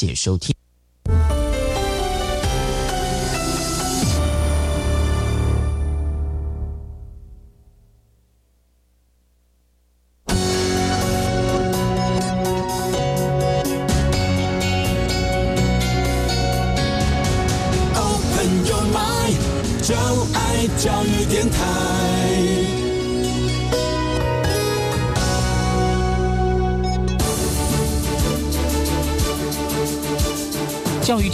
谢收听。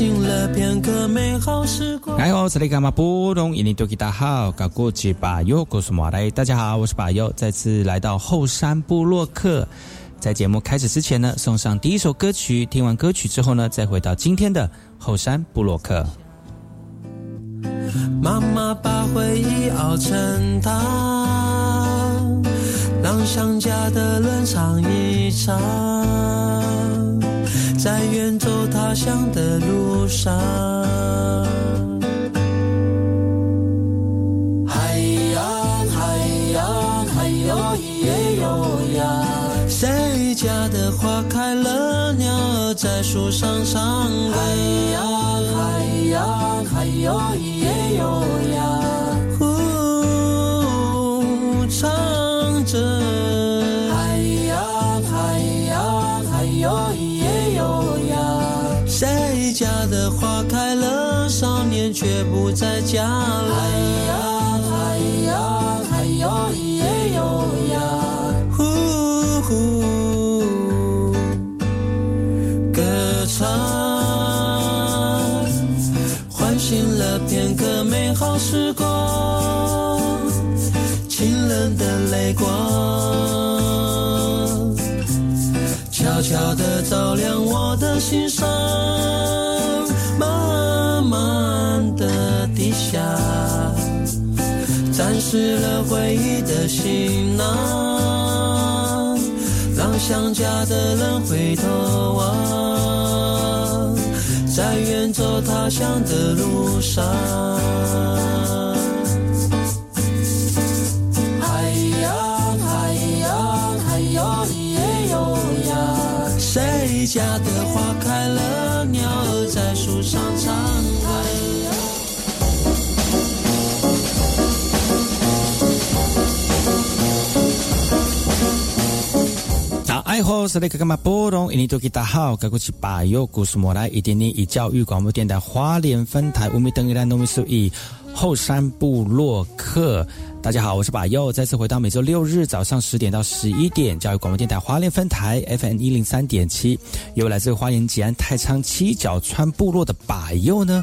醒了片刻美好时光。哎呦，这里干嘛不懂？印尼多吉大好，搞过去把右，告诉我来。大家好，我是把右，再次来到后山部落克。在节目开始之前呢，送上第一首歌曲。听完歌曲之后呢，再回到今天的后山布洛克。妈妈把回忆熬成汤，让想家的人尝一尝，在远走他乡的路上。海洋，海洋，海哟咿耶哟呀。谁家的花开了，鸟儿在树上唱歌。海洋，海洋，海哟耶却不在家了。海洋，海洋，海哟咿耶哟呀。歌唱，唤醒了片刻美好时光，清冷的泪光，悄悄地照亮我的心上，下，沾湿了回忆的行囊。让想家的人回头望，在远走他乡的路上。爱好是那个干嘛波动？印尼多吉大好，该过去把右故事莫来一点点以教育广播电台花莲分台五米等一兰农民数以后山部落客。大家好，我是把右，再次回到每周六日早上十点到十一点教育广播电台花莲分台 FM 一零三点七，由来自花莲吉安太仓七角川部落的把右呢。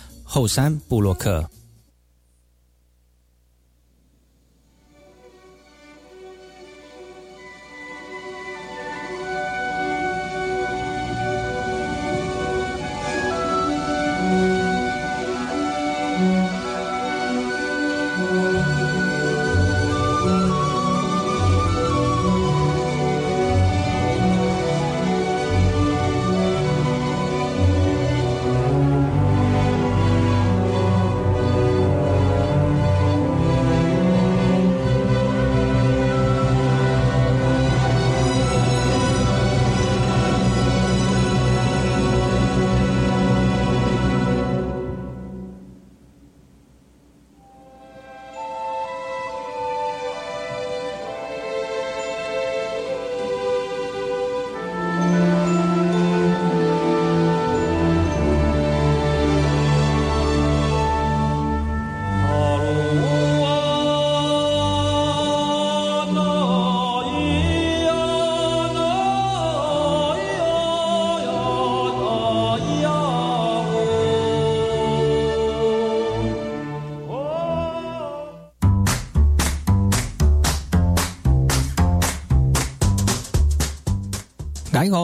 后山布洛克。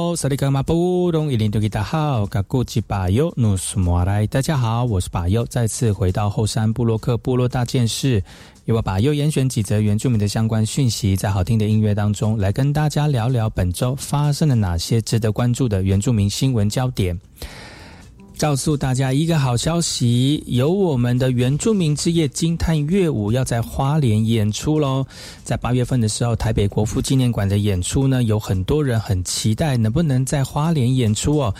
大家好，萨利格马布隆伊林多吉达好，嘎古吉巴尤努苏莫来，大家好，我是巴尤，再次回到后山布洛克部落大件事，由我巴尤严选几则原住民的相关讯息，在好听的音乐当中来跟大家聊聊本周发生了哪些值得关注的原住民新闻焦点。告诉大家一个好消息，有我们的原住民之夜惊叹乐舞要在花莲演出喽！在八月份的时候，台北国父纪念馆的演出呢，有很多人很期待，能不能在花莲演出哦？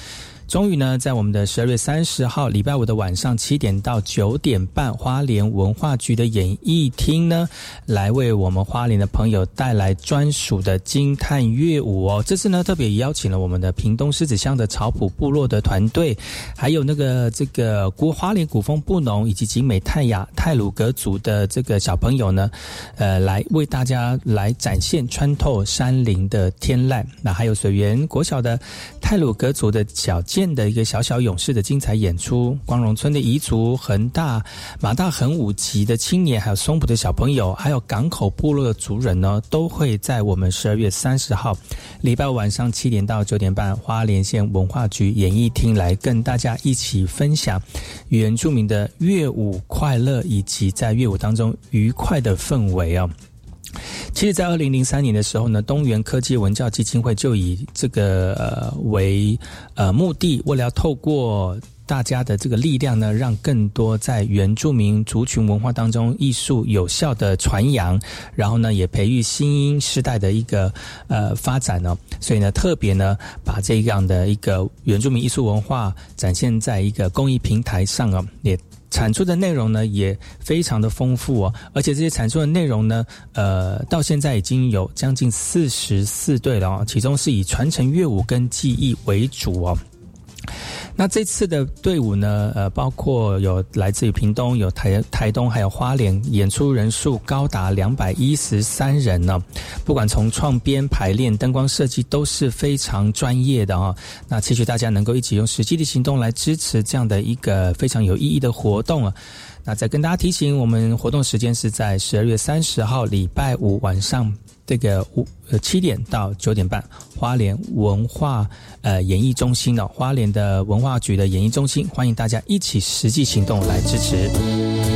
终于呢，在我们的十二月三十号礼拜五的晚上七点到九点半，花莲文化局的演艺厅呢，来为我们花莲的朋友带来专属的惊叹乐舞哦。这次呢，特别邀请了我们的屏东狮子乡的草埔部落的团队，还有那个这个古花莲古风布农以及景美泰雅泰鲁格族的这个小朋友呢，呃，来为大家来展现穿透山林的天籁。那还有水源国小的泰鲁格族的小。建的一个小小勇士的精彩演出，光荣村的彝族、恒大、马大恒五级的青年，还有松浦的小朋友，还有港口部落的族人呢，都会在我们十二月三十号礼拜晚上七点到九点半，花莲县文化局演艺厅来跟大家一起分享原住民的乐舞快乐，以及在乐舞当中愉快的氛围哦。其实，在二零零三年的时候呢，东元科技文教基金会就以这个呃为呃目的，为了要透过大家的这个力量呢，让更多在原住民族群文化当中艺术有效的传扬，然后呢，也培育新英世代的一个呃发展呢。所以呢，特别呢，把这样的一个原住民艺术文化展现在一个公益平台上啊，也。产出的内容呢也非常的丰富哦，而且这些产出的内容呢，呃，到现在已经有将近四十四对了哦，其中是以传承乐舞跟技艺为主哦。那这次的队伍呢？呃，包括有来自于屏东、有台台东，还有花莲，演出人数高达两百一十三人呢。不管从创编、排练、灯光设计，都是非常专业的啊。那期许大家能够一起用实际的行动来支持这样的一个非常有意义的活动啊。那再跟大家提醒，我们活动时间是在十二月三十号礼拜五晚上。这个五呃七点到九点半，花莲文化呃演艺中心的花莲的文化局的演艺中心，欢迎大家一起实际行动来支持。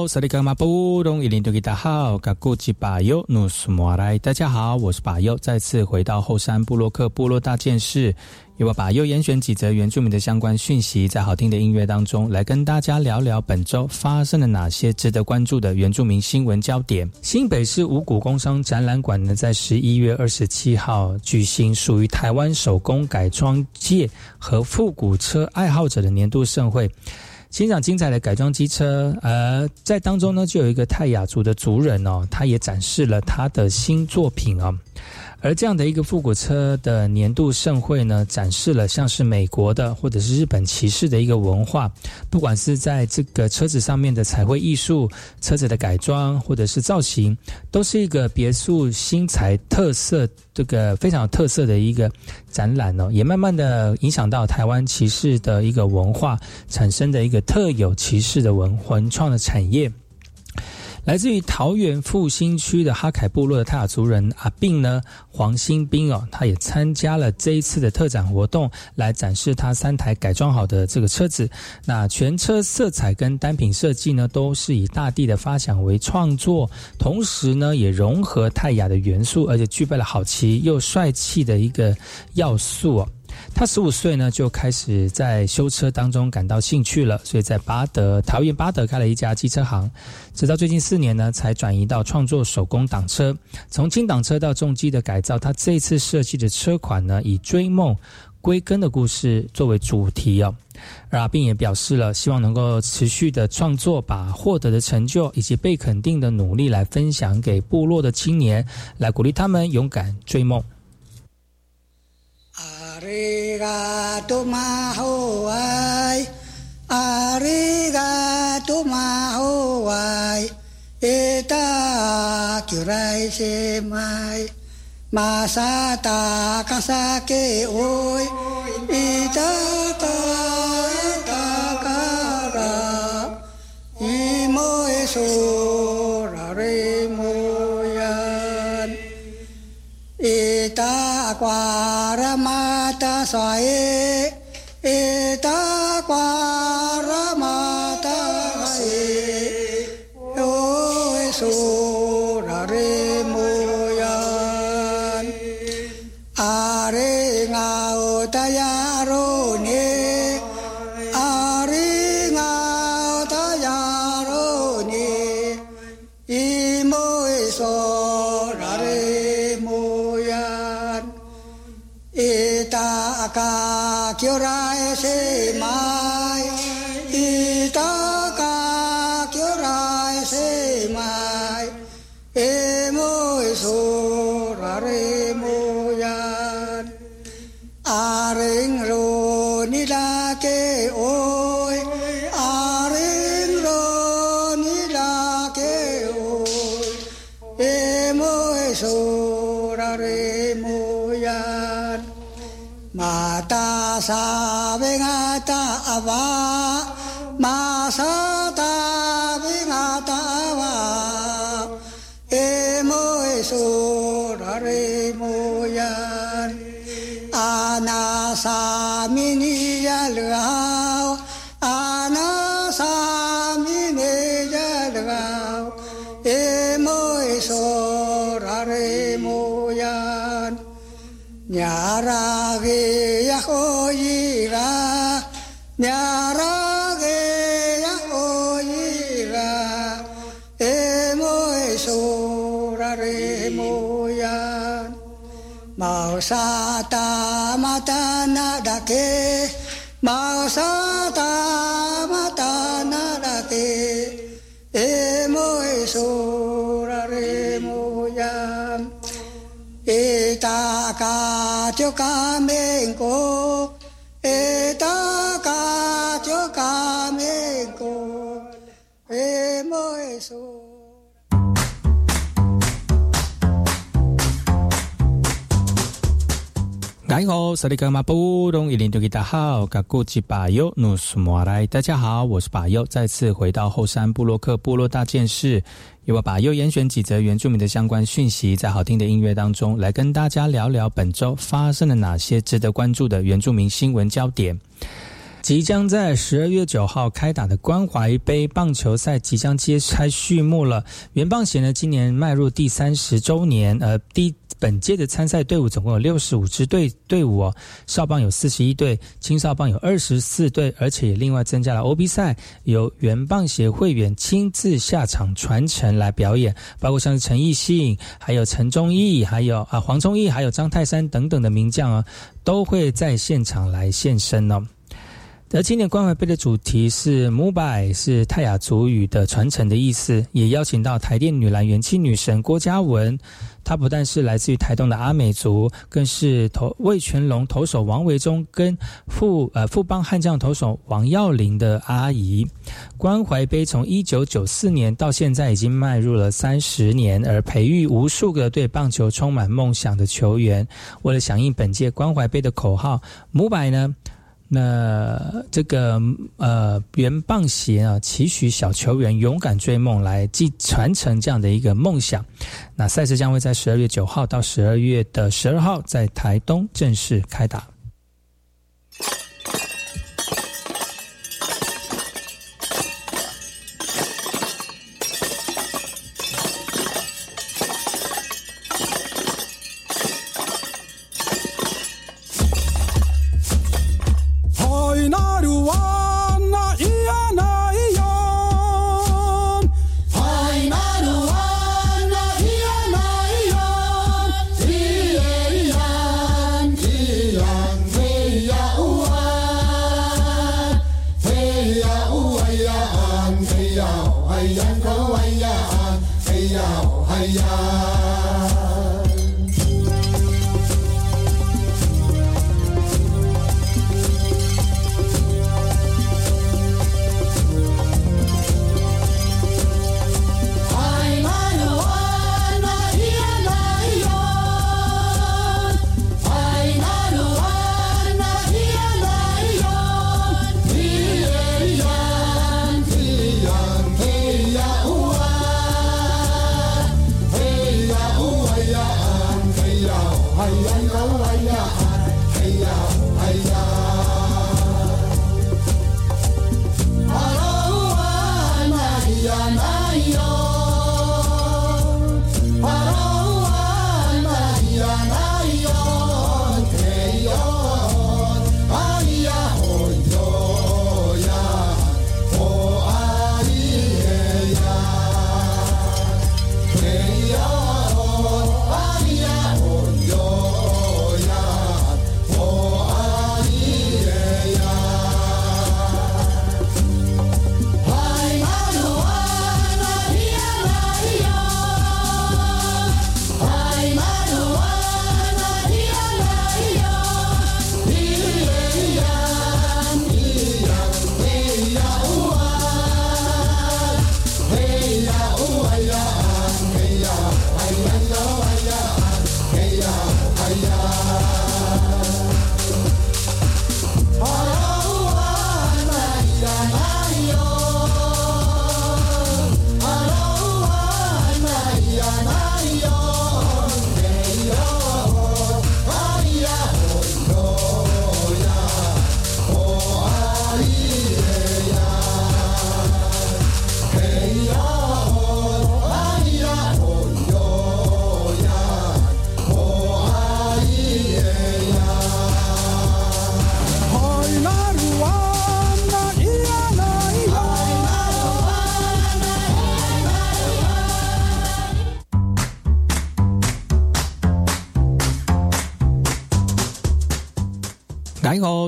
大家好，萨利格马布隆伊林多吉达好，嘎古吉巴尤努苏莫来。大家好，我是巴尤，再次回到后山布洛克部落大件事，由我巴尤严选几则原住民的相关讯息，在好听的音乐当中来跟大家聊聊本周发生了哪些值得关注的原住民新闻焦点。新北市五谷工商展览馆呢，在十一月二十七号举行属于台湾手工改装界和复古车爱好者的年度盛会。欣赏精彩的改装机车，呃，在当中呢，就有一个泰雅族的族人哦，他也展示了他的新作品啊。而这样的一个复古车的年度盛会呢，展示了像是美国的或者是日本骑士的一个文化，不管是在这个车子上面的彩绘艺术、车子的改装或者是造型，都是一个别墅新材特色这个非常有特色的一个展览哦，也慢慢的影响到台湾骑士的一个文化产生的一个特有骑士的文文创的产业。来自于桃园复兴区的哈凯部落的泰雅族人阿病呢，黄新兵哦，他也参加了这一次的特展活动，来展示他三台改装好的这个车子。那全车色彩跟单品设计呢，都是以大地的发想为创作，同时呢，也融合泰雅的元素，而且具备了好骑又帅气的一个要素哦。他十五岁呢，就开始在修车当中感到兴趣了，所以在巴德桃园巴德开了一家机车行，直到最近四年呢，才转移到创作手工挡车，从轻挡车到重机的改造。他这次设计的车款呢，以追梦归根的故事作为主题哦，而阿并也表示了希望能够持续的创作，把获得的成就以及被肯定的努力来分享给部落的青年，来鼓励他们勇敢追梦。Arigato mahawai Arigato mahawai Eta kirai semai Masata kasake oi Ita ta kara Imo eso raremo yan Ita aquarama าสายเอ Mausata mata nada que, Mausata mata nada que, Emo esora remo yam, Eta katio kamenko, Eta katio kamenko, Emo esora. 大家好，我是巴尤，再次回到后山布洛克部落大件事，由我巴尤严选几则原住民的相关讯息，在好听的音乐当中，来跟大家聊聊本周发生了哪些值得关注的原住民新闻焦点。即将在十二月九号开打的关怀杯棒球赛即将揭开序幕了。原棒协呢，今年迈入第三十周年，呃，第。本届的参赛队伍总共有六十五支队队伍哦，少棒有四十一队，青少棒有二十四队，而且也另外增加了 O B 赛，由原棒协会员亲自下场传承来表演，包括像是陈奕迅、还有陈忠义、还有啊黄忠义、还有张泰山等等的名将啊，都会在现场来现身哦。而今年关怀杯的主题是 “Mubai”，是泰雅族语的传承的意思，也邀请到台电女篮元气女神郭嘉文。他不但是来自于台东的阿美族，更是投魏全龙投手王维忠跟富呃富邦悍将投手王耀林的阿姨。关怀杯从一九九四年到现在已经迈入了三十年，而培育无数个对棒球充满梦想的球员。为了响应本届关怀杯的口号母百呢？那这个呃，原棒协啊，期许小球员勇敢追梦，来继传承这样的一个梦想。那赛事将会在十二月九号到十二月的十二号，在台东正式开打。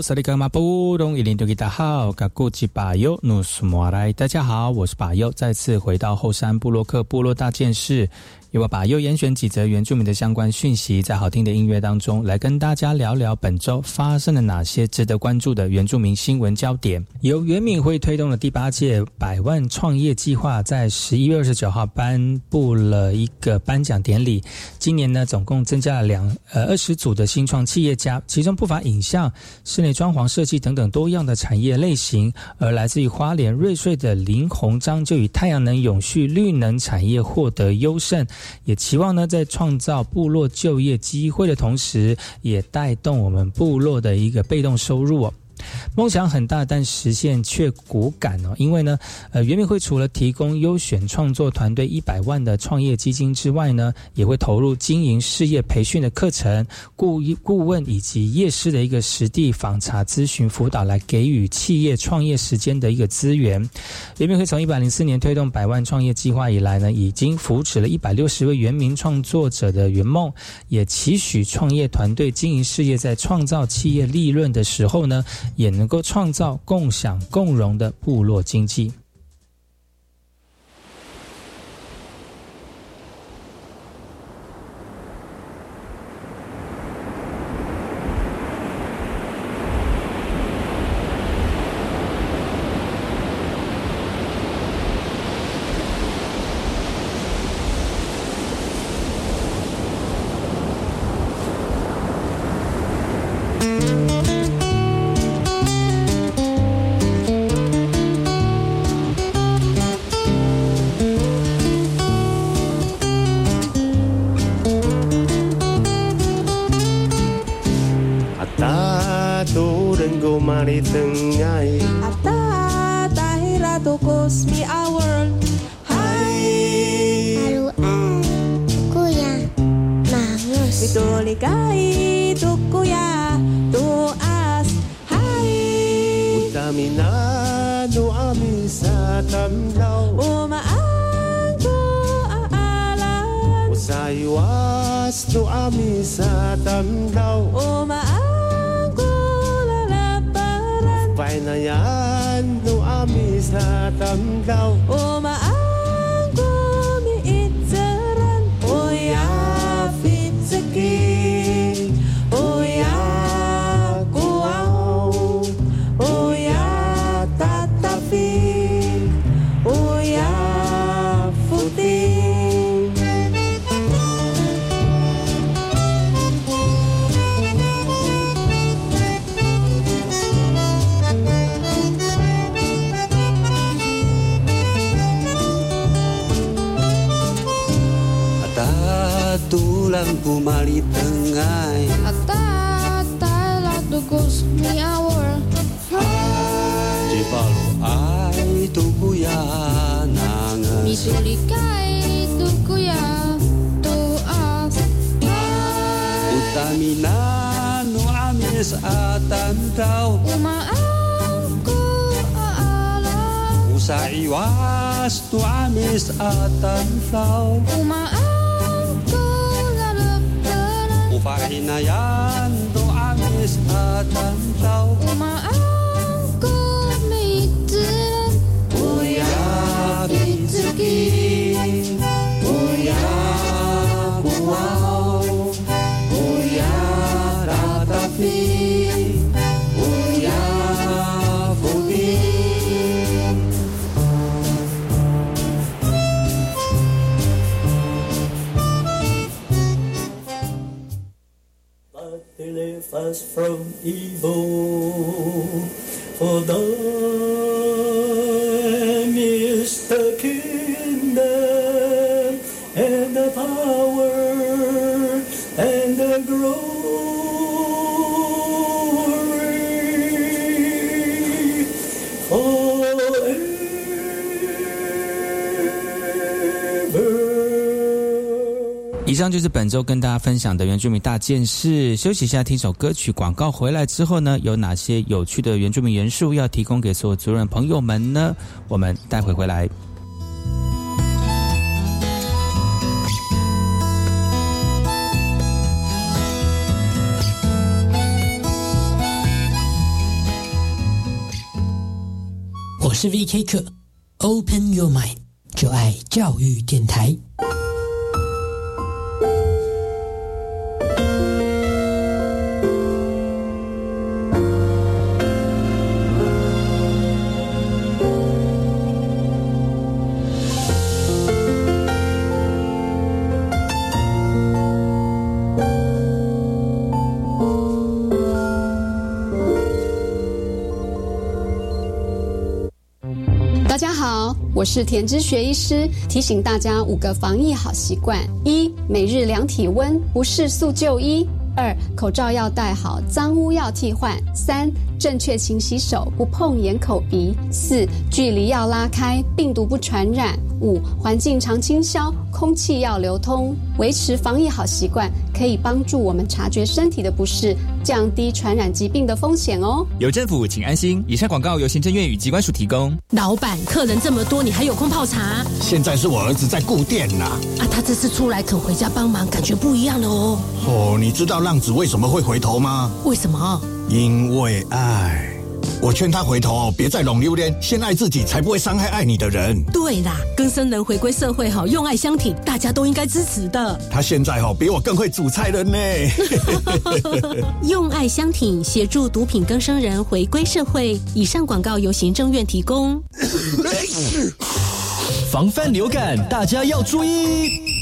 萨利格马布隆伊林多吉达好，嘎古吉巴尤努斯莫来，大家好，我是巴尤，再次回到后山布洛克部落大件事。由我把又严选几则原住民的相关讯息，在好听的音乐当中来跟大家聊聊本周发生了哪些值得关注的原住民新闻焦点。由原敏会推动的第八届百万创业计划，在十一月二十九号颁布了一个颁奖典礼。今年呢，总共增加了两呃二十组的新创企业家，其中不乏影像、室内装潢设计等等多样的产业类型。而来自于花莲瑞穗的林鸿章，就以太阳能永续绿能产业获得优胜。也期望呢，在创造部落就业机会的同时，也带动我们部落的一个被动收入哦。梦想很大，但实现却骨感哦。因为呢，呃，圆明会除了提供优选创作团队一百万的创业基金之外呢，也会投入经营事业培训的课程、顾顾问以及业师的一个实地访查咨询辅导，来给予企业创业时间的一个资源。圆明会从一百零四年推动百万创业计划以来呢，已经扶持了一百六十位原民创作者的圆梦，也期许创业团队经营事业在创造企业利润的时候呢。也能够创造共享共荣的部落经济。Aywas to ami sa tamdaw Umaangkol laparan Painayan to ami sa tamdaw Umaangkol ku mali tengai Ata taila tukus mi awur Jipalu ai tuku ya nangas. Tu tuku ya tuas Utamina nu amis atan tau Uma aku ala Usai was tu amis atan tau Uma aku Pahinayaan do amis at antaw Maangkot may tiran Uyak itsukin 以上就是本周跟大家分享的原住民大件事。休息一下，听首歌曲。广告回来之后呢，有哪些有趣的原住民元素要提供给所有族人朋友们呢？我们待会回来。我是 VK 客，Open Your Mind，就爱教育电台。我是田之学医师，提醒大家五个防疫好习惯：一、每日量体温，不适速就医；二、口罩要戴好，脏污要替换；三、正确勤洗手，不碰眼、口、鼻；四、距离要拉开，病毒不传染；五、环境常清消，空气要流通。维持防疫好习惯，可以帮助我们察觉身体的不适，降低传染疾病的风险哦。有政府，请安心。以上广告由行政院与机关署提供。老板，客人这么多，你还有空泡茶？现在是我儿子在顾店呐。啊，他这次出来肯回家帮忙，感觉不一样了哦。哦，你知道浪子为什么会回头吗？为什么？因为爱。我劝他回头，别再弄榴莲，先爱自己，才不会伤害爱你的人。对啦，更生人回归社会，好用爱相挺，大家都应该支持的。他现在哈，比我更会煮菜了呢。用爱相挺，协助毒品更生人回归社会。以上广告由行政院提供。防范流感，大家要注意。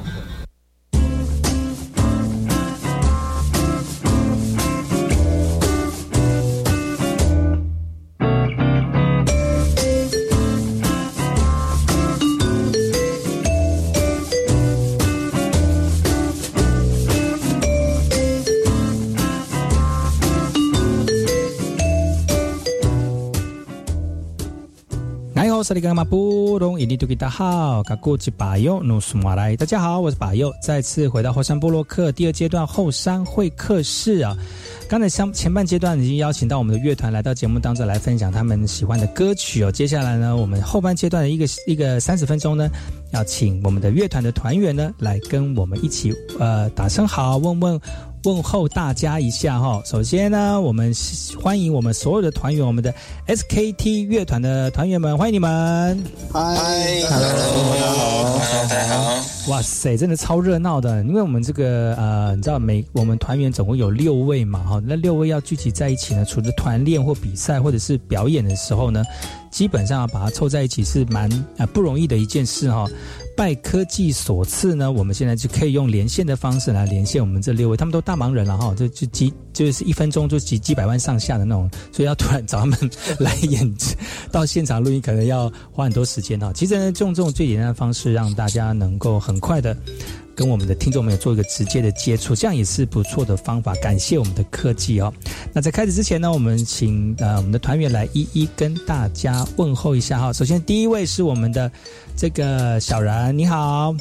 萨利格马布隆伊尼图吉达好，卡古吉巴尤努苏马来，大家好，我是巴尤，再次回到后山部落克第二阶段后山会客室啊。刚才相前半阶段已经邀请到我们的乐团来到节目当中来分享他们喜欢的歌曲哦。接下来呢，我们后半阶段的一个一个三十分钟呢，要请我们的乐团的团员呢来跟我们一起呃打声好，问问。问候大家一下哈，首先呢，我们欢迎我们所有的团员，我们的 SKT 乐团的团员们，欢迎你们。嗨，Hello，大家好，大家好。哇塞，真的超热闹的，因为我们这个呃，你知道每我们团员总共有六位嘛哈，那六位要聚集在一起呢，除了团练或比赛或者是表演的时候呢，基本上要把它凑在一起是蛮啊不容易的一件事哈。拜科技所赐呢，我们现在就可以用连线的方式来连线我们这六位，他们都大忙人了哈，就就几就是一分钟就几几百万上下的那种，所以要突然找他们来演到现场录音，可能要花很多时间哈。其实呢，用这种最简单的方式，让大家能够很快的。跟我们的听众们有做一个直接的接触，这样也是不错的方法。感谢我们的科技哦。那在开始之前呢，我们请呃我们的团员来一一跟大家问候一下哈。首先第一位是我们的这个小然，你好。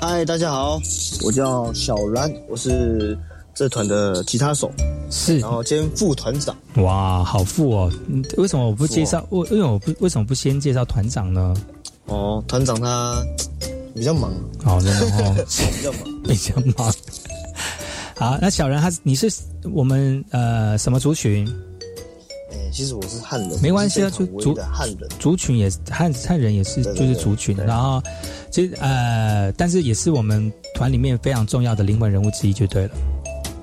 嗨，大家好，我叫小然，我是这团的吉他手，是，然后兼副团长。哇，好富哦。为什么我不介绍？为为什么我不为什么不先介绍团长呢？哦，团长他。比较忙，好的哦，比较忙，比较忙。好，那小人他你是我们呃什么族群？哎，其实我是汉人，没关系啊，族族汉人族群也是汉汉人也是就是族群，然后其实呃，但是也是我们团里面非常重要的灵魂人物之一，就对了。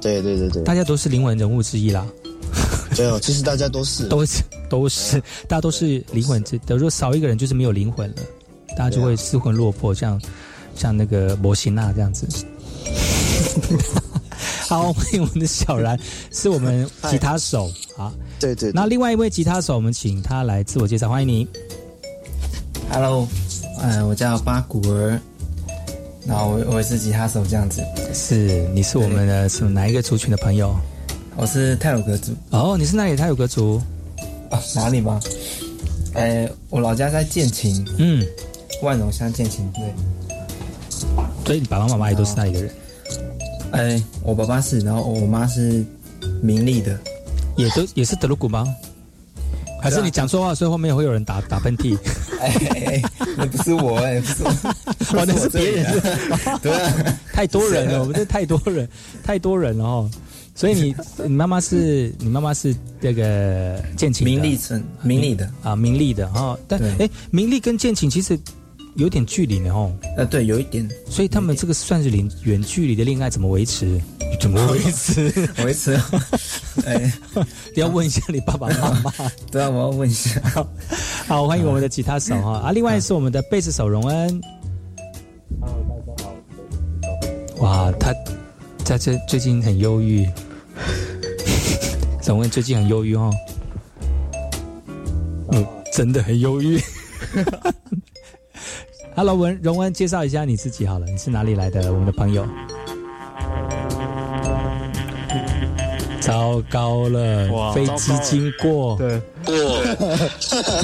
对对对对，大家都是灵魂人物之一啦。对哦，其实大家都是，都是都是，大家都是灵魂之，如果少一个人就是没有灵魂了。大家就会失魂落魄，像像那个摩西娜这样子。好，欢迎我们的小然，是我们吉他手。好，对对。那另外一位吉他手，我们请他来自我介绍，欢迎你。Hello，呃，我叫巴古尔，然后我我也是吉他手这样子。是，你是我们的什么哪一个族群的朋友？我是泰鲁格族。哦，你是哪里泰鲁格族？啊，哪里吗？呃，我老家在建琴，嗯，万荣乡建琴，对。所以你爸爸妈妈也都是那里的人？哎，我爸爸是，然后我妈是明利的，也都也是德鲁古吗？还是你讲错话，所以后面会有人打打喷嚏？哎，那不是我哎，不是我，那是别人。对，太多人了，我们这太多人，太多人了哦。所以你你妈妈是你妈妈是这个建琴名利村明利的啊，名利的哈。但哎，名利跟建琴其实有点距离呢哦。呃，对，有一点。所以他们这个算是远远距离的恋爱，怎么维持？怎么维持？维持？哎，你要问一下你爸爸妈妈。对啊，我要问一下。好，欢迎我们的吉他手哈啊，另外是我们的贝斯手荣恩。Hello，大家好。哇，他在这最近很忧郁。荣恩最近很忧郁哦。嗯，真的很忧郁。Hello，文荣恩，介绍一下你自己好了，你是哪里来的？我们的朋友。糟糕了，飞机经过。对，过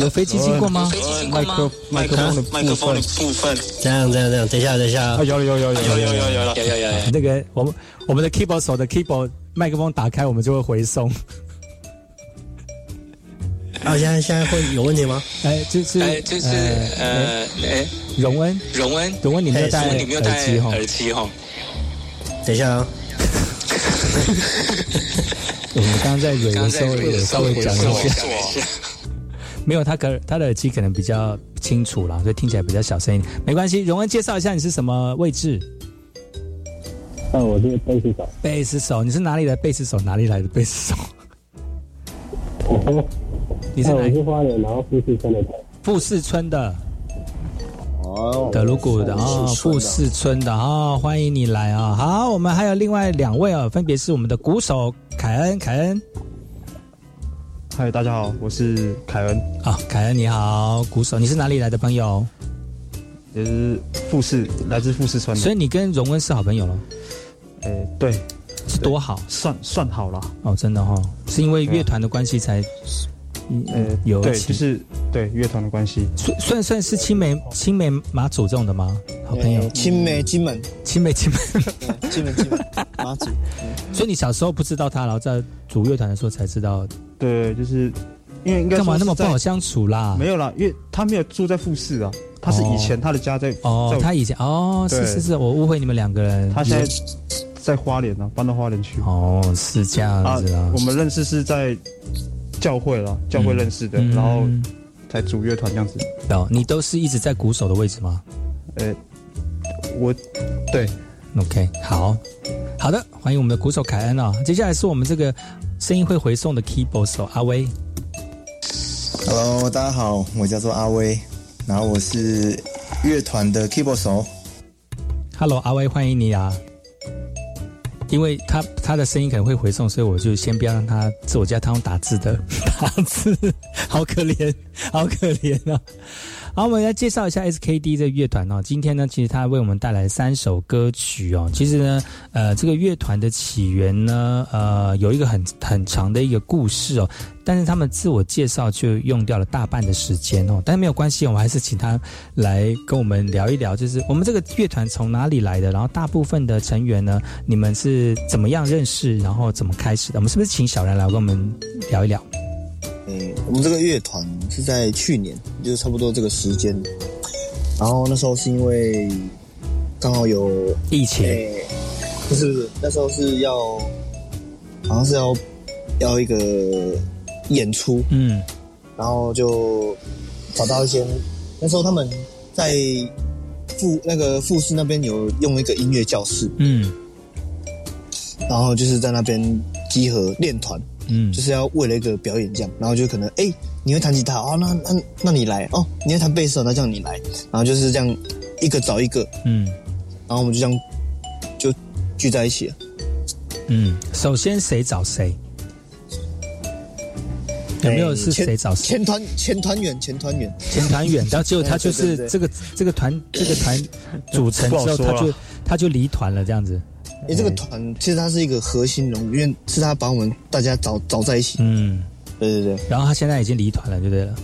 有飞机经过吗？麦克麦克风的麦克风的部分，这样这样这样，等一下等一下，啊有有有有有有有有有有有有。那个我们我们的 keyboard 手的 keyboard 麦克风打开，我们就会回送。啊，现在现在会有问题吗？哎，就是哎就是呃哎，荣恩荣恩荣恩，你没有戴你没有戴耳机哈？耳机哈？等一下啊。我们刚刚在蕊的时候也稍微讲一下，没有他可他的耳机可能比较清楚啦，所以听起来比较小声音。没关系，荣恩介绍一下你是什么位置？啊，我是贝斯手。贝斯手，你是哪里的贝斯手？哪里来的贝斯手？你是哪？我是花莲，然后富士村的。富士村的。哦，德鲁古的哦，富士村的哦，欢迎你来啊！好，我们还有另外两位哦，分别是我们的鼓手凯恩，凯恩。嗨，大家好，我是凯恩。啊，凯恩你好，鼓手，你是哪里来的朋友？也是富士，来自富士村的。所以你跟荣恩是好朋友了？诶，对，是多好？算算好了。哦，真的哈、哦，是因为乐团的关系才。呃，有对，就是对乐团的关系，算算算是青梅青梅马祖这种的吗？好朋友，青梅金门，青梅 金门，金门金门马祖。所以你小时候不知道他，然后在组乐团的时候才知道。对，就是因为应该干嘛那么不好相处啦？没有啦，因为他没有住在富士啊，他是以前他的家在哦，他以前哦，是是是，我误会你们两个人。他现在在花莲呢，搬到花莲去。哦，是这样子啊。我们认识是在。教会了，教会认识的，嗯、然后才组乐团这样子。哦，你都是一直在鼓手的位置吗？呃，我对，OK，好好的，欢迎我们的鼓手凯恩啊、哦！接下来是我们这个声音会回送的 keyboard 手阿威。Hello，大家好，我叫做阿威，然后我是乐团的 keyboard 手。Hello，阿威，欢迎你啊！因为他他的声音可能会回送，所以我就先不要让他自我介绍，他用打字的 打字，好可怜，好可怜啊！好，我们来介绍一下 SKD 这个乐团哦。今天呢，其实他为我们带来三首歌曲哦。其实呢，呃，这个乐团的起源呢，呃，有一个很很长的一个故事哦。但是他们自我介绍就用掉了大半的时间哦。但是没有关系，我还是请他来跟我们聊一聊，就是我们这个乐团从哪里来的，然后大部分的成员呢，你们是怎么样认识，然后怎么开始的？我们是不是请小然来跟我们聊一聊？嗯，我们这个乐团是在去年，就是差不多这个时间，然后那时候是因为刚好有疫情，欸、不是不是，那时候是要好像是要要一个演出，嗯，然后就找到一些，那时候他们在富那个复试那边有用一个音乐教室，嗯，然后就是在那边集合练团。嗯，就是要为了一个表演这样，然后就可能哎、欸，你会弹吉他哦，那那那你来哦，你会弹贝斯，那这样你来，然后就是这样一个找一个，嗯，然后我们就这样就聚在一起了。嗯，首先谁找谁？有没有是谁找谁？前团前团员前团员前团员，然后结果他 就是这个这个团这个团组成之后，不好说啊他就他就离团了，这样子。因为这个团其实它是一个核心人物，因为是他把我们大家找找在一起。嗯，对对对然后他现在已经离团了，对不对了？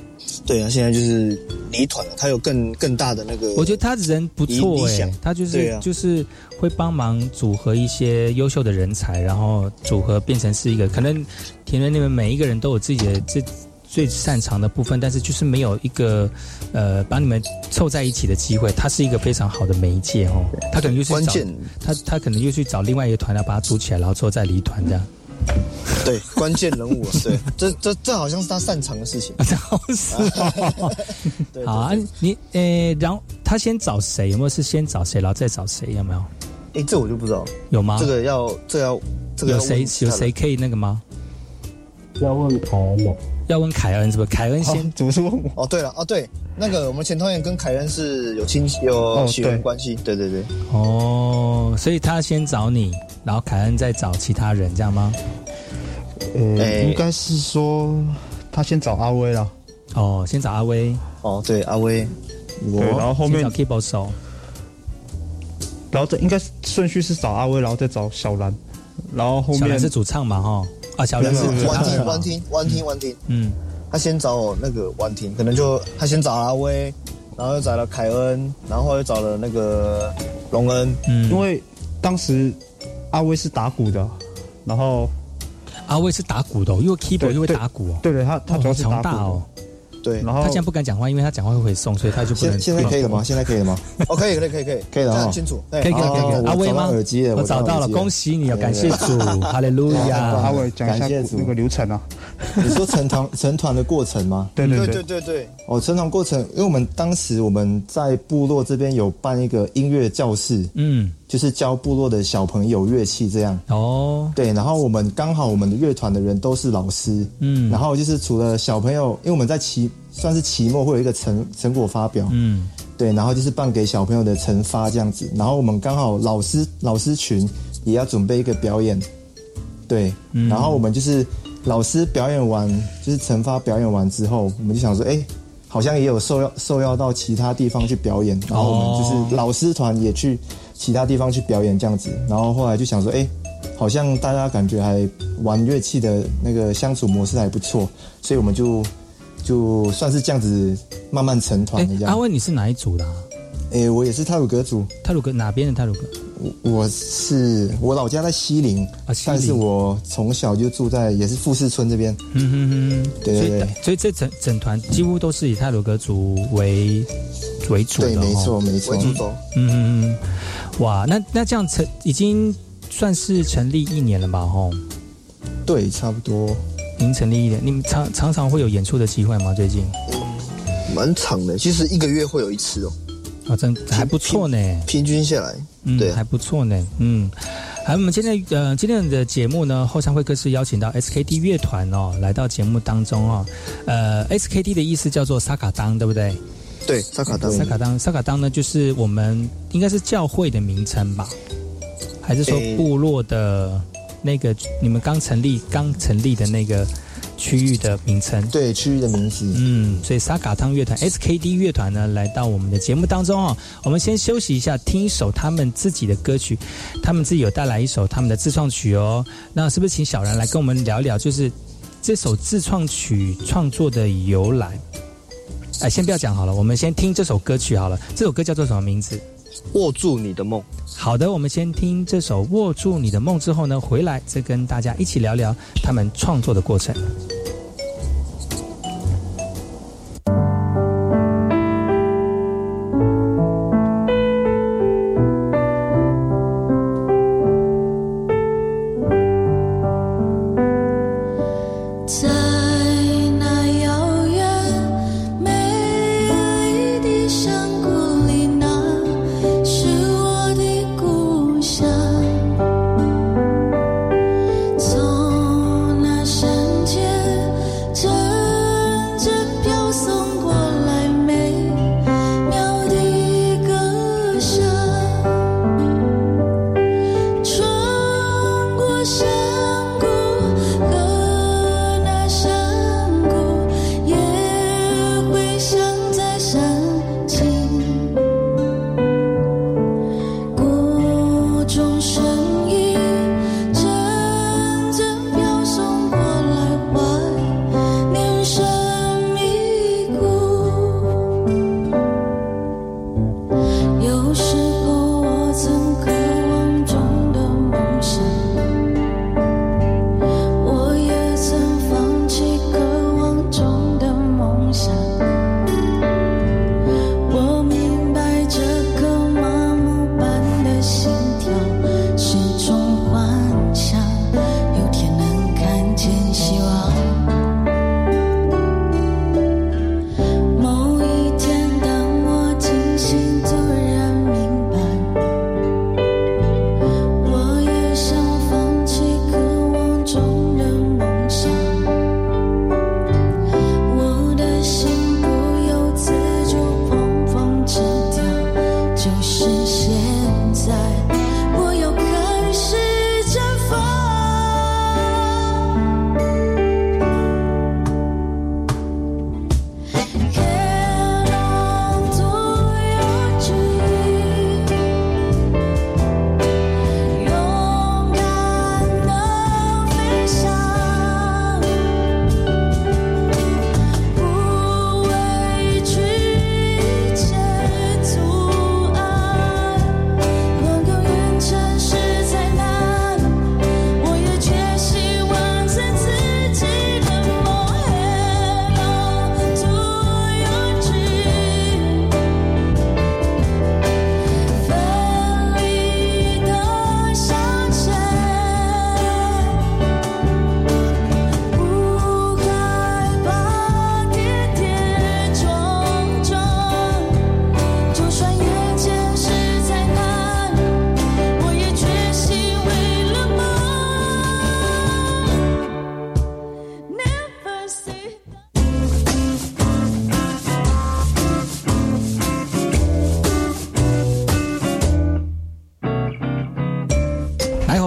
对啊，现在就是离团了，他有更更大的那个。我觉得他人不错哎、他就是、啊就是会帮忙组合一些优秀的人才，然后组合变成是一个可能田园里面每一个人都有自己的最最擅长的部分，但是就是没有一个呃把你们凑在一起的机会。他是一个非常好的媒介哦，他可能就去找关键他他可能又去找另外一个团来把它组起来，然后之后再离团这样。对关键人物啊，对，这这这好像是他擅长的事情。是哦对好啊，你呃，然后他先找谁？有没有是先找谁，然后再找谁？有没有？哎，这我就不知道，有吗？这个要这个要这个要有谁有谁可以那个吗？要问凯恩的，要问凯恩是不是？凯恩先怎么是问我？哦，对了，哦对，那个我们前团员跟凯恩是有亲有哦血缘对。关系，对对对，哦，所以他先找你，然后凯恩再找其他人，这样吗？呃，哎应该是说他先找阿威了，哦，先找阿威，哦对，阿威，对，然后后面先找 keyboard 手，然后这应该是顺序是找阿威，然后再找小兰，然后后面小兰是主唱嘛，哈，啊，小林是没有没有玩听主唱玩听玩听玩听，嗯，他先找我那个婉婷，可能就他先找阿威，然后又找了凯恩，然后又找了那个隆恩，嗯。因为当时阿威是打鼓的，然后阿威是打鼓的、哦，又 keyboard 又会打鼓哦，对对，他他主要是打鼓的。哦。对，然后他现在不敢讲话，因为他讲话会回送，所以他就不能。现现在可以了吗？现在可以了吗？哦，可以可以可以可以可以了哈这样很清楚，可以可以可以可以。哦阿威吗？我找到耳机了我找到了，恭喜你 哦，感谢主，哈利路阿亚。伟讲一下那个流程啊，你说成团成团的过程吗？对对对对。对对，哦，成团过程，因为我们当时我们在部落这边有办一个音乐教室，嗯，就是教部落的小朋友乐器这样。哦，对，然后我们刚好我们的乐团的人都是老师，嗯。然后就是除了小朋友，因为我们在期算是期末会有一个成成果发表，嗯，对，然后就是办给小朋友的惩罚这样子，然后我们刚好老师老师群也要准备一个表演，对，嗯。然后我们就是老师表演完，就是惩罚表演完之后，我们就想说，哎，好像也有受邀受邀到其他地方去表演，然后我们就是老师团也去其他地方去表演这样子，然后后来就想说，哎，好像大家感觉还玩乐器的那个相处模式还不错，所以我们就就算是这样子慢慢成团哎的这，样。阿威你是哪一组的啊？诶、我也是泰鲁格族，泰鲁格哪边的泰鲁格？我我是我老家在西陵，啊西陵但是我从小就住在也是富士村这边。嗯哼哼，所以对对对所以这整整团几乎都是以泰鲁格族为为主的、对，哦，没错没错为。主轴，嗯嗯嗯，哇，那那这样成已经算是成立一年了吧？吼，对，差不多。已经成立一年，你们常常常会有演出的机会吗？最近蛮长的，其实一个月会有一次哦，啊，真还不错呢，平均下来，嗯，对。还不错呢，嗯。好，我们今天呃今天的节目呢，后山会客室邀请到 SKT 乐团哦来到节目当中哦，呃，SKT 的意思叫做萨卡当，对不对？对，萨卡当，萨卡当，萨卡当呢，就是我们应该是教会的名称吧，还是说部落的那个你们刚成立刚成立的那个区域的名称？对，区域的名字。嗯，所以萨卡汤乐团 SKD 乐团呢来到我们的节目当中哦，我们先休息一下，听一首他们自己的歌曲，他们自己有带来一首他们的自创曲哦。那是不是请小然来跟我们聊一聊，就是这首自创曲创作的由来？哎，先不要讲好了，我们先听这首歌曲好了。这首歌叫做什么名字？握住你的梦。好的，我们先听这首《握住你的梦》之后呢，回来再跟大家一起聊聊他们创作的过程。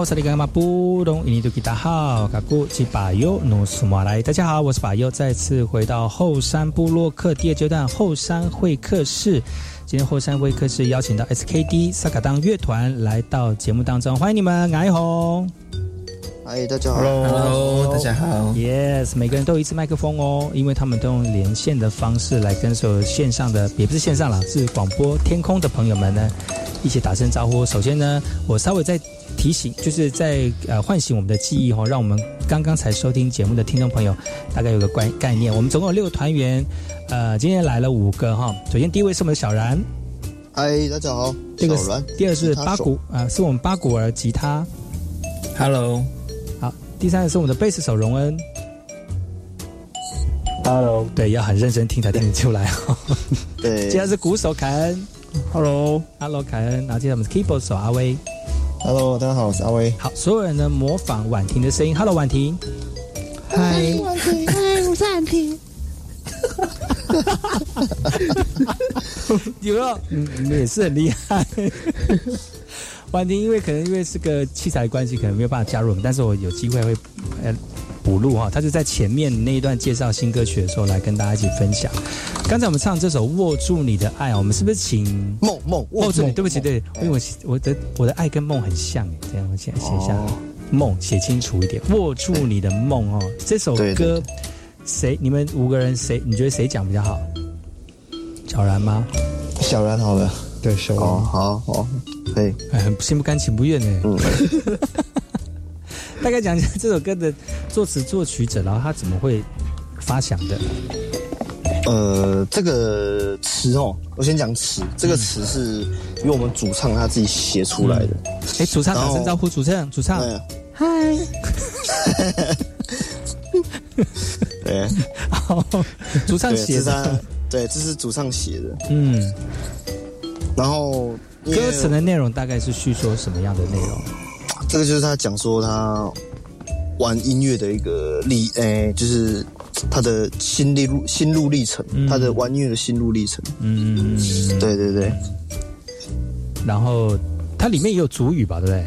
萨利干嘛布隆印尼多吉达好，嘎古吉巴尤努苏马来，大家好，我是巴尤，再次回到后山部落客第二阶段后山会客室。今天后山会客室邀请到 SKD 萨卡当乐团来到节目当中，欢迎你们，爱红。嗨，大家好 Hello，大家好。Yes，每个人都有一支麦克风哦，因为他们都用连线的方式来跟所有线上的，也不是线上啦，是广播天空的朋友们呢一起打声招呼。首先呢，我稍微再提醒，就是在呃唤醒我们的记忆哦，让我们刚刚才收听节目的听众朋友大概有个概概念。我们总共有六个团员，呃，今天来了五个哈。首先第一位是我们的小然，嗨，大家好，这个第二是吉他手八股啊、是我们八股儿吉他。Hello，好，第三个是我们的贝斯手荣恩。Hello，对，要很认真听才听得出来哦。对，接下来是鼓手凯恩，Hello，Hello 凯恩，然后接下来我们是 keyboard 手阿威，Hello，大家好，我是阿威。好，所有人呢模仿婉婷的声音，Hello 婉婷，嗨，婉婷，嗨，我是婉婷。有没有？嗯，你们也是很厉害。婉婷因为可能因为是个器材关系，可能没有办法加入我们，但是我有机会会呃补录哈。他就在前面那一段介绍新歌曲的时候来跟大家一起分享。刚才我们唱这首《握住你的爱》，我们是不是请梦梦握住你？对不起，对，因为我我的我的爱跟梦很像，这样我写写一下梦，写清楚一点。握住你的梦哦，这首歌谁？你们五个人谁？你觉得谁讲比较好？小然吗？小然好了，对，小然。哦，好好，可以。哎，很心不甘情不愿呢。嗯，大概讲一下这首歌的作词作曲者，然后他怎么会发想的？呃，这个词哦，我先讲词。这个词是由我们主唱他自己写出来的。哎，主唱打声招呼，主唱，主唱，嗨，对，好，主唱对写的，对，这是主唱写的。嗯，然后歌词的内容大概是叙说什么样的内容？这个就是他讲说他玩音乐的一个历，诶、就是他的心历路心路历程，他的玩音乐的心路历程。嗯，对对对，然后它里面也有主语吧，对不对？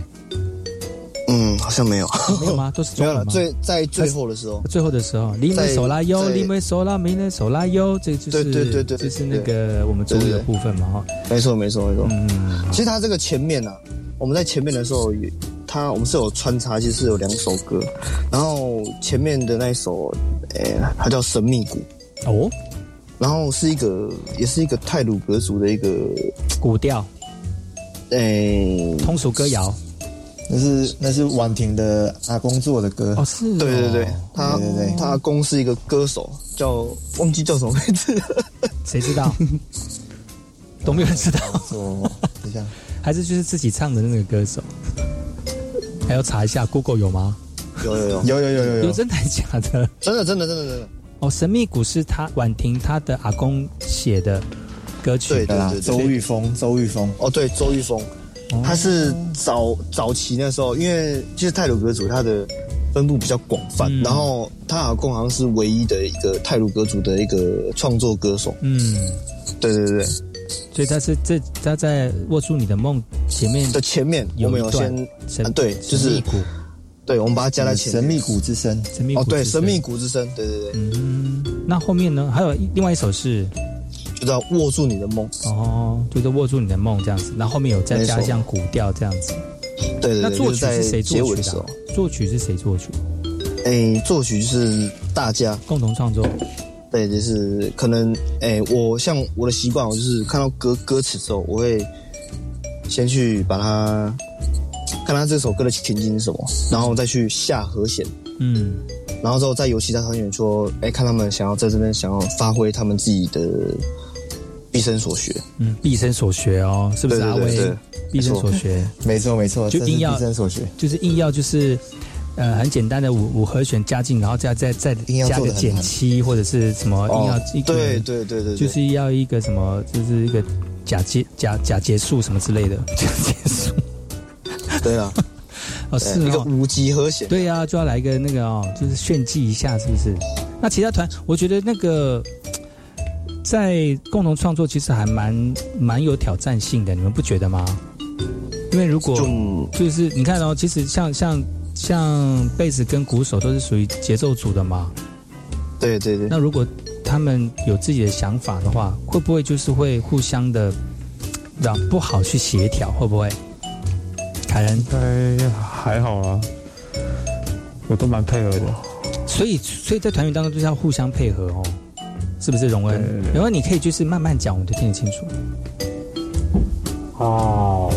嗯，好像没有，没有吗？都是没有了。最在最后的时候，最后的时候，里在美手拉优，在里美手拉，没人手拉优，这个就是对对对对就是那个我们主语的部分嘛，哈。没错没错没错。嗯，其实他这个前面呢、啊，我们在前面的时候有，他我们是有穿插，其实是有两首歌，然后前面的那一首，诶、它叫《神秘谷》哦，然后是一个也是一个泰鲁格族的一个古调，诶、通俗歌谣。那是那是婉婷的阿公做的歌哦，是对对对，他对对对他阿公是一个歌手，叫忘记叫什么名字了。谁知道？都没有人知道。哦等一下，还是就是自己唱的那个歌手？还要查一下，Google 有吗？有有有。有有有有有。真的还假的？真的真的真的真的。哦，神秘谷是他婉婷他的阿公写的歌曲，对对啦对，周玉峰，周玉峰，哦，对，周玉峰，他是早早期那时候，因为其实泰鲁格族他的分布比较广泛，嗯。然后他阿公好像是唯一的一个泰鲁格族的一个创作歌手。嗯，对对对对，所以他是这他在握住你的梦前面的前面我们有有一段先神啊，对，就是神秘谷，对，我们把它加在前面。神秘谷之声，神秘谷哦，对，神秘谷之声，对对对，嗯，那后面呢？还有另外一首是就叫握住你的梦。哦，就是握住你的梦这样子，然后后面有再加像古调这样子。对对对，那作曲就是谁结作曲的作曲是谁作曲？哎，作曲就是大家共同创作。对，就是可能，哎、我像我的习惯，我就是看到歌歌词之后，我会先去把它看他这首歌的情景是什么，然后再去下和弦，嗯，然后之后再由其他团员说，哎、看他们想要在这边想要发挥他们自己的毕生所学，嗯，毕生所学哦，是不是阿威？毕生所学，没错没错，就硬要毕生所学，就是硬要就是呃很简单的五五和弦加进，然后再再再加个减七或者是什么硬要哦一个对对对对对。就是要一个什么就是一个假结假假结束什么之类的。假结束。对啊，哦是哦。一个五级和弦，对呀、就要来一个那个哦，就是炫技一下，是不是？那其他团，我觉得那个在共同创作其实还蛮蛮有挑战性的，你们不觉得吗？因为如果就是你看哦，其实像像像贝斯跟鼓手都是属于节奏组的嘛，对对对，那如果他们有自己的想法的话，会不会就是会互相的让不好去协调？会不会？凯恩，应该还好啊，我都蛮配合的。所以，所以在团员当中就是要互相配合哦，是不是荣恩？荣恩，你可以就是慢慢讲，我们就听得清楚。好，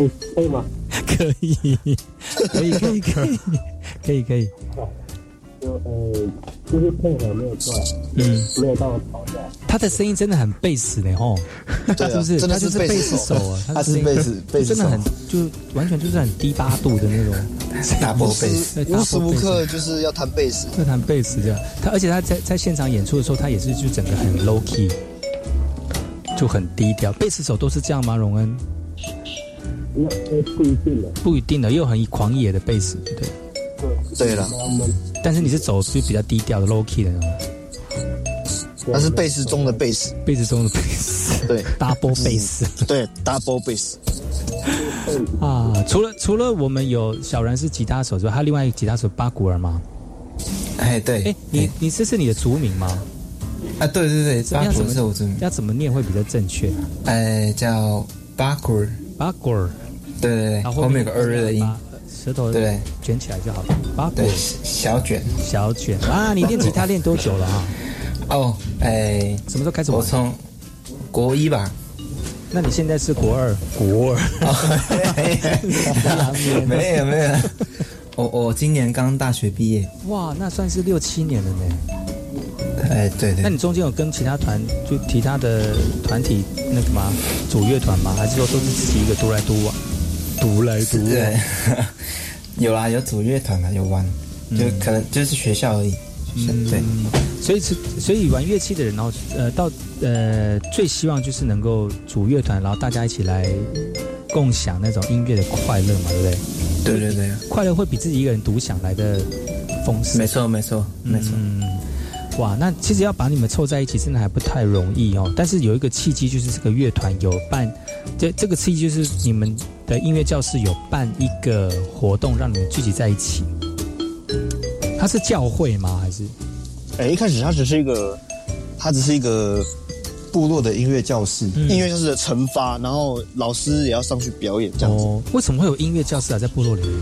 以可以吗？可以，可以，可以，可以，可以，可以。就呃，就是配合没有错，嗯，没有到吵架。他的声音真的很贝斯呢，吼，对啊是不是？真的他就是是贝贝斯手啊，他的声音是贝斯贝斯真的很就完全就是很低八度的那种大波贝无斯，时无时无刻就是要弹贝斯，要弹贝斯这样。他而且他在在现场演出的时候，他也是就整个很 low key，就很低调。贝斯手都是这样吗？荣恩？不一定的，不一定的，又很狂野的贝斯，对不对？对了，但是你是走就比较低调的 low key 的那种，那是贝斯中的贝斯，贝斯中的贝斯，对，double 贝斯。对，double bass。啊，除了除了我们有小然是吉他手之外，还有另外一个吉他手巴古尔吗？哎，对，哎，你你这是你的族名吗？啊，对对对，巴古要怎么是我族名，要怎么念会比较正确？哎，叫巴古尔，巴古尔，对对对，然后后面有个二的音，舌头对卷起来就好了。巴古尔对，小卷。小卷啊！你练吉他练多久了啊？哦，哎，什么时候开始玩我从国一吧，那你现在是国二？国二？没有没有，我我今年刚大学毕业，哇，那算是六七年了呢。哎，对对那，你中间有跟其他团就其他的团体那个吗？组乐团吗？还是说都是自己一个独来独往？独来独对往。有啦，有组乐团啦，有玩，就可能就是学校而已，嗯对，所以是所以玩乐器的人，然后呃到呃最希望就是能够组乐团，然后大家一起来共享那种音乐的快乐嘛，对不对？对对对，快乐会比自己一个人独享来的丰盛。没错没错没错，嗯，哇，那其实要把你们凑在一起，真的还不太容易哦。但是有一个契机，就是这个乐团有办，这这个契机就是你们的音乐教室有办一个活动，让你们聚集在一起。它是教会吗？还是哎，一开始它只是一个，它只是一个部落的音乐教室，音乐教室的惩罚，然后老师也要上去表演这样子。哦，为什么会有音乐教室啊？在部落里面，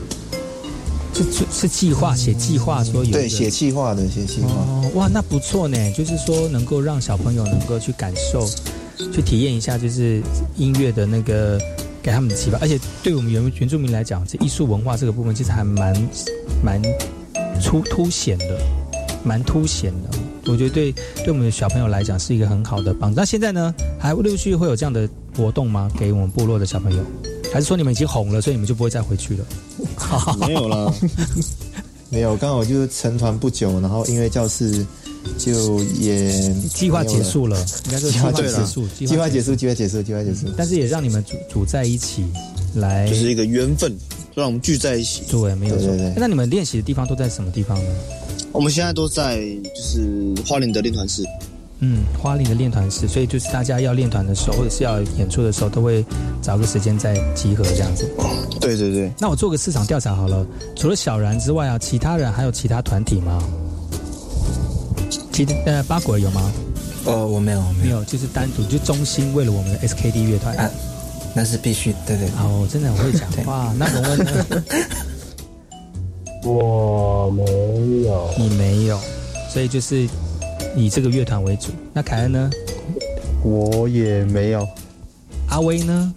是是是计划写计划说有对，写计划的，写计划。哦，哇，那不错呢，就是说能够让小朋友能够去感受、去体验一下，就是音乐的那个给他们的启发，而且对我们原原住民来讲，这艺术文化这个部分其实还蛮蛮出凸显的，蛮凸显的。我觉得对对我们的小朋友来讲是一个很好的帮助。那现在呢，还陆续会有这样的活动吗？给我们部落的小朋友，还是说你们已经红了，所以你们就不会再回去了？没有啦，没有，刚好就是成团不久，然后音乐教室就也计划结束了，应该说计划结束，计划结束，计划结束，计划结束。但是也让你们组组在一起来，就是一个缘分，让我们聚在一起。对，没有错对对对。那你们练习的地方都在什么地方呢？我们现在都在就是花莲的练团室，嗯，花莲的练团室，所以就是大家要练团的时候，或者是要演出的时候，都会找个时间再集合这样子。对对对。那我做个市场调查好了，除了小然之外啊，其他人还有其他团体吗？其呃八果有吗？哦，我没有，我没没有，就是单独就中心为了我们的 SKD 乐团。啊，那是必须，对对对。哦，真的很会讲话。那文文呢？我没有，你没有，所以就是以这个乐团为主。那凯恩呢？我也没有。阿威呢？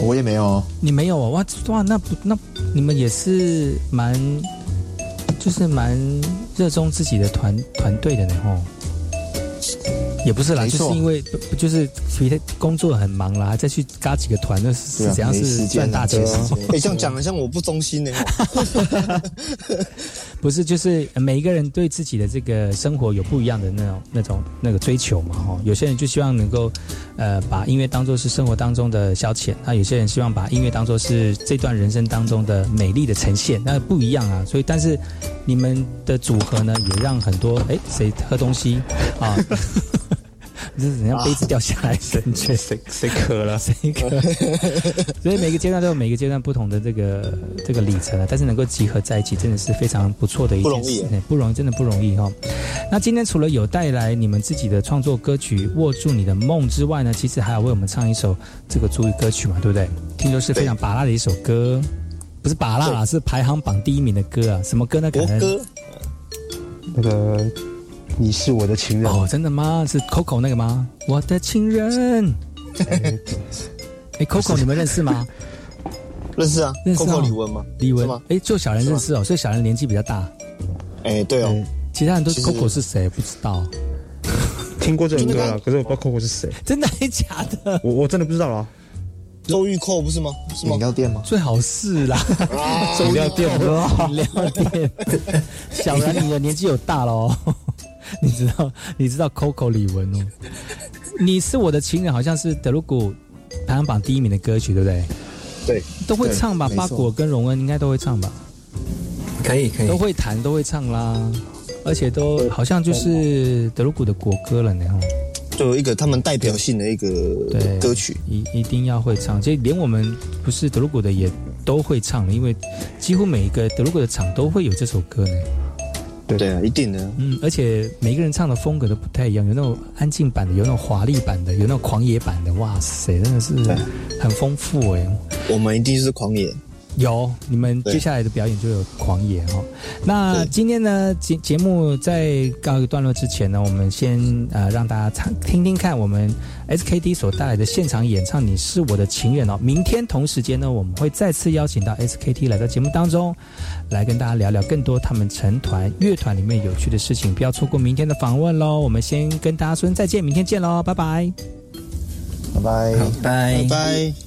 我也没有哦。你没有啊？哇哇，那不那你们也是蛮，就是蛮热衷自己的团团队的呢吼。也不是啦，就是因为就是其实工作很忙啦，再去嘎几个团，那是怎样是赚大钱哎啊是吗？哎，这样讲的像我不忠心呢。不是，就是每一个人对自己的这个生活有不一样的那种、那种、那个追求嘛，哈。有些人就希望能够，呃，把音乐当做是生活当中的消遣；那有些人希望把音乐当做是这段人生当中的美丽的呈现，那不一样啊。所以，但是你们的组合呢，也让很多哎，谁喝东西啊？这是怎样杯子掉下来？感 觉谁谁渴了？谁渴？所以每个阶段都有每个阶段不同的这个这个里程啊，但是能够集合在一起，真的是非常不错的一件事，不容易哎不容易，真的不容易哈、那今天除了有带来你们自己的创作歌曲《握住你的梦》之外呢，其实还有为我们唱一首这个主语歌曲嘛，对不对？听说是非常拔辣的一首歌，不是拔辣啦，是排行榜第一名的歌啊！什么歌呢？可能歌那个你是我的情人哦，真的吗？是 Coco 那个吗？我的情人。哎，Coco 你们认识吗？认识啊认识啊，Coco 李玟吗？李玟是吗？哎，就小人认识哦，所以小人年纪比较大。哎，对哦，其他人都 Coco 是谁不知道，听过这首歌啊，可是我不知道 Coco 是谁。真的还假的？我我真的不知道啊。周玉蔻不是吗？是吗？饮料店吗？最好是啦，饮料店 饮料店。小然，你的年纪有大了哦，你知道你知道 Coco 李玟哦，你是我的情人，好像是德鲁古排行榜第一名的歌曲，对不对？对，都会唱吧？巴果跟荣恩应该都会唱吧？可以可以都，会弹，都会唱啦，而且都好像就是德鲁古的国歌了呢。哦就有一个他们代表性的一个对歌曲。一一定要会唱，所以连我们不是德鲁古的也都会唱，因为几乎每一个德鲁古的场都会有这首歌呢。对啊，一定的。嗯，而且每个人唱的风格都不太一样，有那种安静版的，有那种华丽版的，有那种狂野版的。哇塞，真的是很丰富哎。我们一定是狂野。有，你们接下来的表演就有狂野哈、哦。那今天呢节节目在告一个段落之前呢，我们先呃让大家唱听听看我们 SKT 所带来的现场演唱《你是我的情人》哦。明天同时间呢，我们会再次邀请到 SKT 来到节目当中，来跟大家聊聊更多他们成团乐团里面有趣的事情，不要错过明天的访问喽。我们先跟大家说声再见，明天见喽，拜拜。拜拜拜拜。